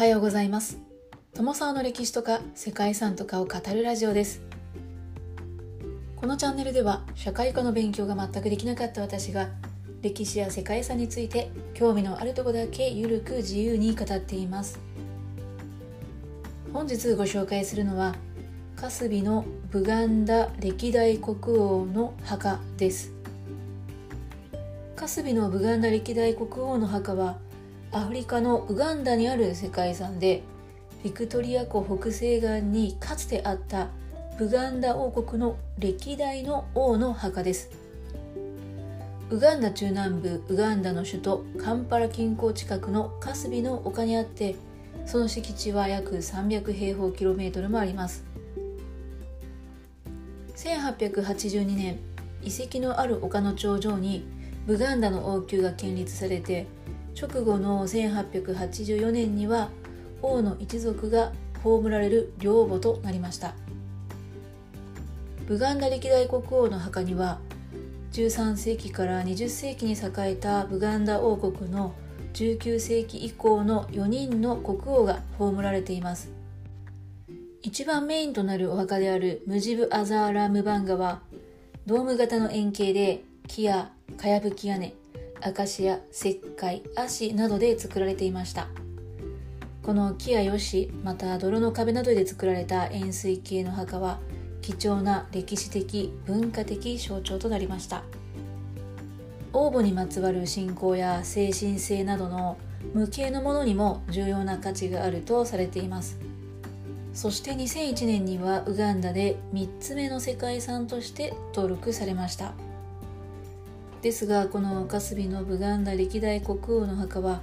はようございます。友沢の歴史とか世界遺産とかを語るラジオです。このチャンネルでは社会科の勉強が全くできなかった私が歴史や世界遺産について興味のあるとこだけゆるく自由に語っています。本日ご紹介するのはカスビのブガンダ歴代国王の墓です。カスビのブガンダ歴代国王の墓はアフリカのウガンダにある世界遺産でビクトリア湖北西岸にかつてあったブガンダ王国の歴代の王の墓です。ウガンダ中南部ウガンダの首都カンパラ近郊近くのカスビの丘にあってその敷地は約300平方キロメートルもあります。1882年遺跡のある丘の頂上にブガンダの王宮が建立されて直後の1884年には王の一族が葬られる領母となりました。ブガンダ歴代国王の墓には13世紀から20世紀に栄えたブガンダ王国の19世紀以降の4人の国王が葬られています。一番メインとなるお墓であるムジブ・アザーラ・ムバンガはドーム型の円形で木やかやぶき屋根アカシア石灰足などで作られていました。この木やヨシまた泥の壁などで作られた円錐形の墓は貴重な歴史的文化的象徴となりました。王母にまつわる信仰や精神性などの無形のものにも重要な価値があるとされています。そして2001年にはウガンダで3つ目の世界遺産として登録されました。ですがこのカスビのブガンダ歴代国王の墓は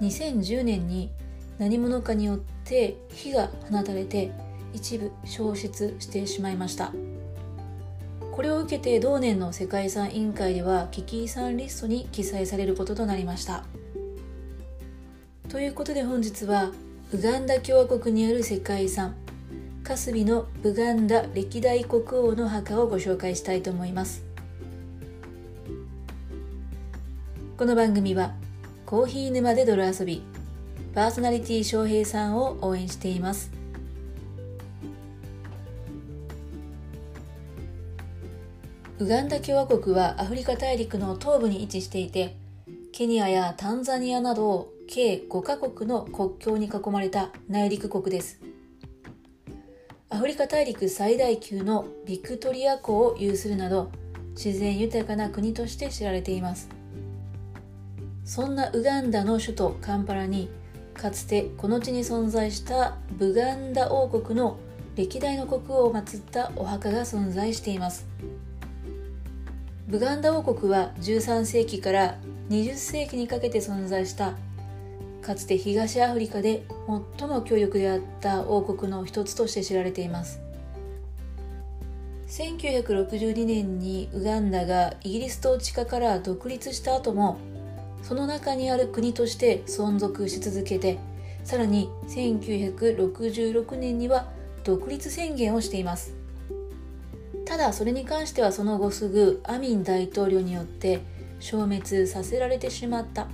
2010年に何者かによって火が放たれて一部消失してしまいました。これを受けて同年の世界遺産委員会では危機遺産リストに記載されることとなりました。ということで本日はウガンダ共和国にある世界遺産カスビのブガンダ歴代国王の墓をご紹介したいと思います。この番組はコーヒー沼で泥遊びパーソナリティ翔平さんを応援しています。ウガンダ共和国はアフリカ大陸の東部に位置していてケニアやタンザニアなど計5カ国の国境に囲まれた内陸国です。アフリカ大陸最大級のビクトリア湖を有するなど自然豊かな国として知られています。そんなウガンダの首都カンパラにかつてこの地に存在したブガンダ王国の歴代の国王を祀ったお墓が存在しています。ブガンダ王国は13世紀から20世紀にかけて存在したかつて東アフリカで最も強力であった王国の一つとして知られています。1962年にウガンダがイギリス統治下から独立した後もその中にある国として存続し続けてさらに1966年には独立宣言をしています。ただそれに関してはその後すぐアミン大統領によって消滅させられてしまった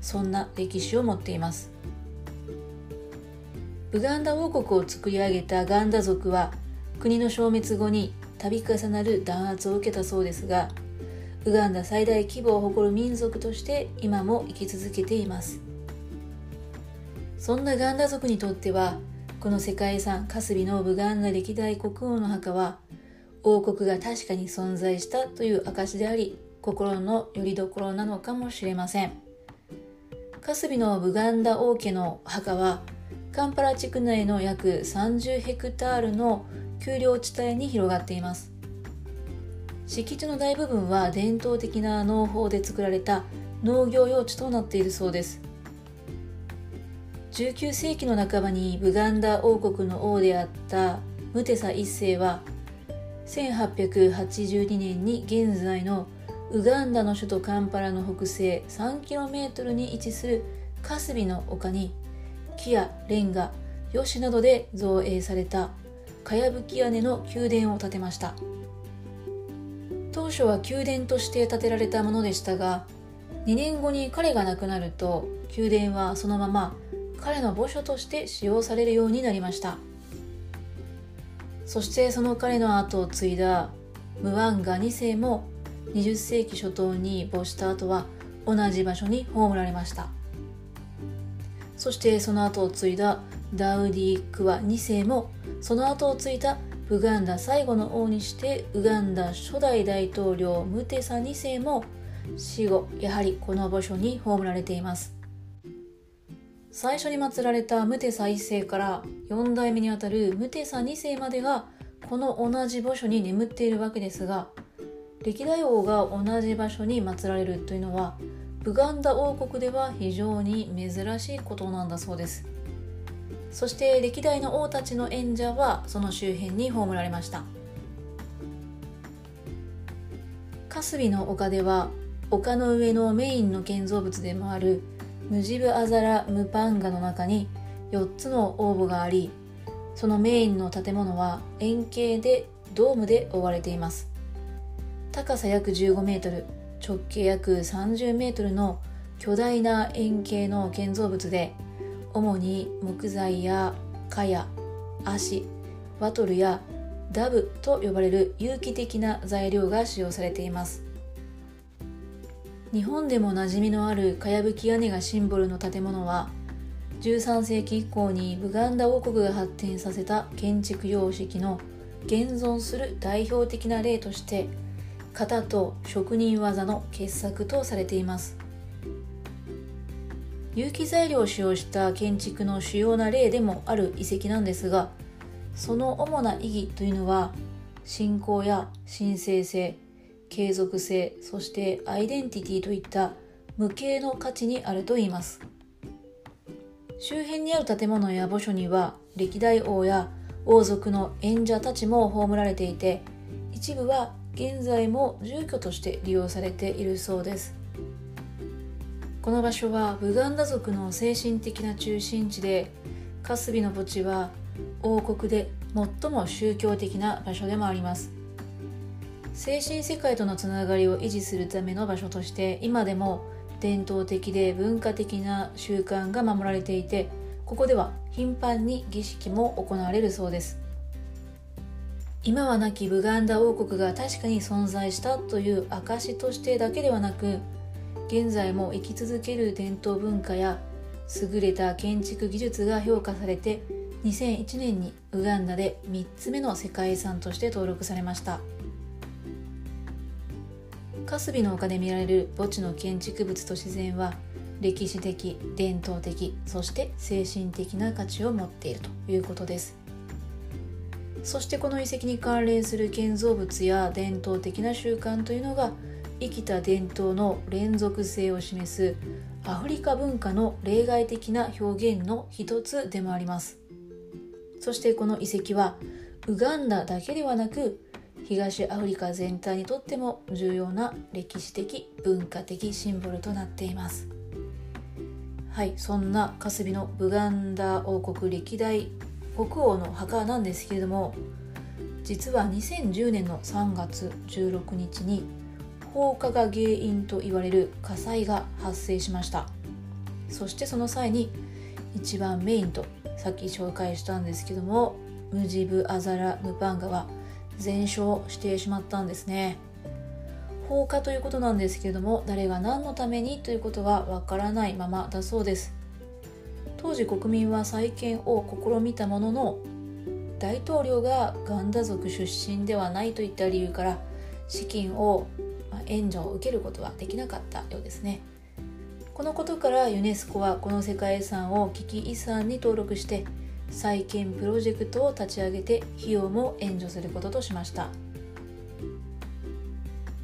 そんな歴史を持っています。ウガンダ王国を作り上げたガンダ族は国の消滅後に度重なる弾圧を受けたそうですがウガンダ最大規模を誇る民族として今も生き続けています。そんなガンダ族にとってはこの世界遺産カスビのブガンダ歴代国王の墓は王国が確かに存在したという証であり心の拠り所なのかもしれません。カスビのブガンダ王家の墓はカンパラ地区内の約30ヘクタールの丘陵地帯に広がっています。敷地の大部分は伝統的な農法で作られた農業用地となっているそうです。19世紀の半ばにブガンダ王国の王であったムテサ一世は1882年に現在のウガンダの首都カンパラの北西 3km に位置するカスビの丘に木やレンガ、ヨシなどで造営されたかやぶき屋根の宮殿を建てました。初は宮殿として建てられたものでしたが2年後に彼が亡くなると宮殿はそのまま彼の墓所として使用されるようになりました。そしてその彼の後を継いだムワンガ2世も20世紀初頭に没した後は同じ場所に葬られました。そしてその後を継いだダウディ・クワ2世もその後を継いだウガンダ最後の王にしてウガンダ初代大統領ムテサ2世も死後やはりこの墓所に葬られています。最初に祀られたムテサ1世から4代目にあたるムテサ2世までがこの同じ墓所に眠っているわけですが歴代王が同じ場所に祀られるというのはブガンダ王国では非常に珍しいことなんだそうです。そして歴代の王たちの演者はその周辺に葬られました。カスビの丘では丘の上のメインの建造物でもあるムジブアザラ・ムパンガの中に4つの応募がありそのメインの建物は円形でドームで覆われています。高さ約15メートル直径約30メートルの巨大な円形の建造物で主に木材や蚊や足バトルやダブと呼ばれる有機的な材料が使用されています。日本でも馴染みのあるかやぶき屋根がシンボルの建物は13世紀以降にブガンダ王国が発展させた建築様式の現存する代表的な例として型と職人技の傑作とされています。有機材料を使用した建築の主要な例でもある遺跡なんですがその主な意義というのは信仰や神聖性継続性そしてアイデンティティといった無形の価値にあると言います。周辺にある建物や墓所には歴代王や王族の演者たちも葬られていて一部は現在も住居として利用されているそうです。この場所はブガンダ族の精神的な中心地でカスビの墓地は王国で最も宗教的な場所でもあります。精神世界とのつながりを維持するための場所として今でも伝統的で文化的な習慣が守られていてここでは頻繁に儀式も行われるそうです。今は亡きブガンダ王国が確かに存在したという証としてだけではなく現在も生き続ける伝統文化や優れた建築技術が評価されて2001年にウガンダで3つ目の世界遺産として登録されました。カスビの丘で見られる墓地の建築物と自然は歴史的伝統的そして精神的な価値を持っているということですそしてこの遺跡に関連する建造物や伝統的な習慣というのが生きた伝統の連続性を示すアフリカ文化の例外的な表現の一つでもあります。そしてこの遺跡はウガンダだけではなく東アフリカ全体にとっても重要な歴史的文化的シンボルとなっています。はいそんなカスビのブガンダ王国歴代国王の墓なんですけれども実は2010年の3月16日に放火が原因と言われる火災が発生しました。そしてその際に一番メインとさっき紹介したんですけどもムジブ・アザラ・ムパンガは全焼してしまったんですね。放火ということなんですけども誰が何のためにということはわからないままだそうです。当時国民は再建を試みたものの大統領がガンダ族出身ではないといった理由から資金を援助を受けることはできなかったようですね。このことからユネスコはこの世界遺産を危機遺産に登録して再建プロジェクトを立ち上げて費用も援助することとしました。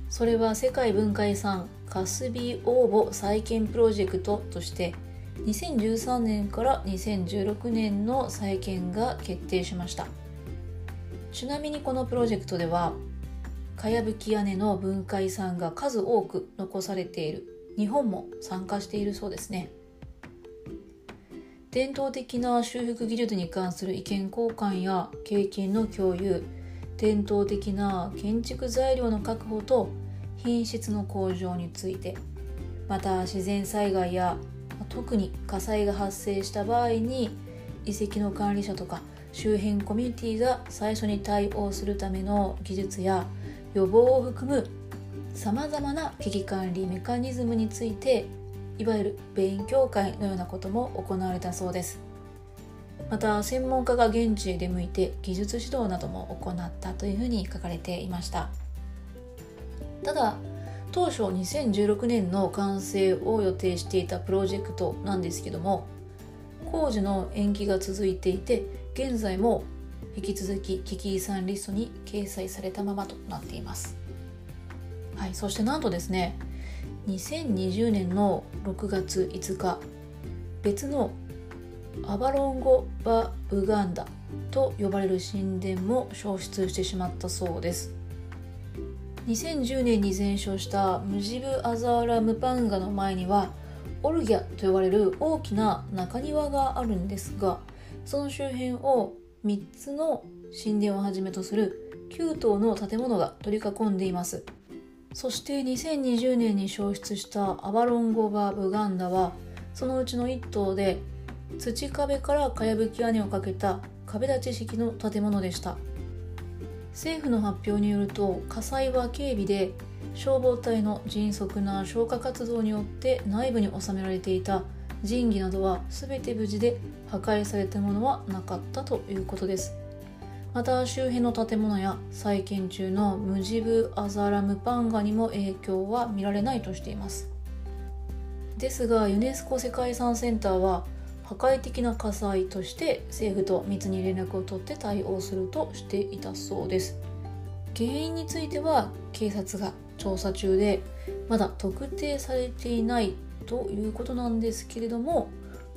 それは世界文化遺産カスビー応募再建プロジェクトとして2013年から2016年の再建が決定しました。ちなみにこのプロジェクトではかやぶき屋根の文化遺産が数多く残されている。日本も参加しているそうですね。伝統的な修復技術に関する意見交換や経験の共有。伝統的な建築材料の確保と品質の向上について。また自然災害や特に火災が発生した場合に遺跡の管理者とか周辺コミュニティが最初に対応するための技術や予防を含むさまざまな危機管理メカニズムについていわゆる勉強会のようなことも行われたそうです。また専門家が現地へ出向いて技術指導なども行ったというふうに書かれていました。ただ当初2016年の完成を予定していたプロジェクトなんですけども工事の延期が続いていて現在も引き続き危機遺産リストに掲載されたままとなっています、はい、そしてなんとですね2020年の6月5日別のアバロンゴ・バ・ウガンダと呼ばれる神殿も消失してしまったそうです。2010年に全焼したムジブ・アザーラ・ムパンガの前にはオルギャと呼ばれる大きな中庭があるんですがその周辺を3つの神殿をはじめとする9棟の建物が取り囲んでいます。そして2020年に消失したアバロンゴバ・ブガンダはそのうちの1棟で土壁からかやぶき屋根をかけた壁立ち式の建物でした。政府の発表によると火災は警備で消防隊の迅速な消火活動によって内部に収められていた神器などは全て無事で破壊されたものはなかったということです。また周辺の建物や再建中のムジブ・アザラムパンガにも影響は見られないとしています。ですがユネスコ世界遺産センターは破壊的な火災として政府と密に連絡を取って対応するとしていたそうです。原因については警察が調査中でまだ特定されていないということなんですけれども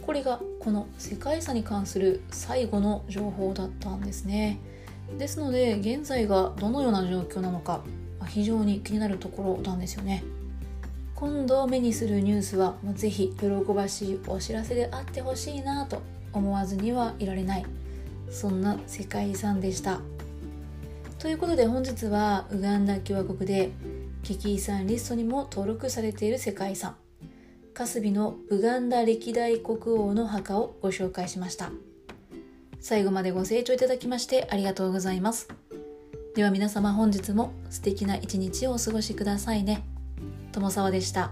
これがこの世界遺産に関する最後の情報だったんですね。ですので現在がどのような状況なのか非常に気になるところなんですよね。今度目にするニュースはもうぜひ喜ばしいお知らせであってほしいなと思わずにはいられないそんな世界遺産でした。ということで本日はウガンダ共和国で危機遺産リストにも登録されている世界遺産。カスビのウガンダ歴代国王の墓をご紹介しました最後までご清聴いただきましてありがとうございますでは皆様本日も素敵な一日をお過ごしくださいね。友沢でした。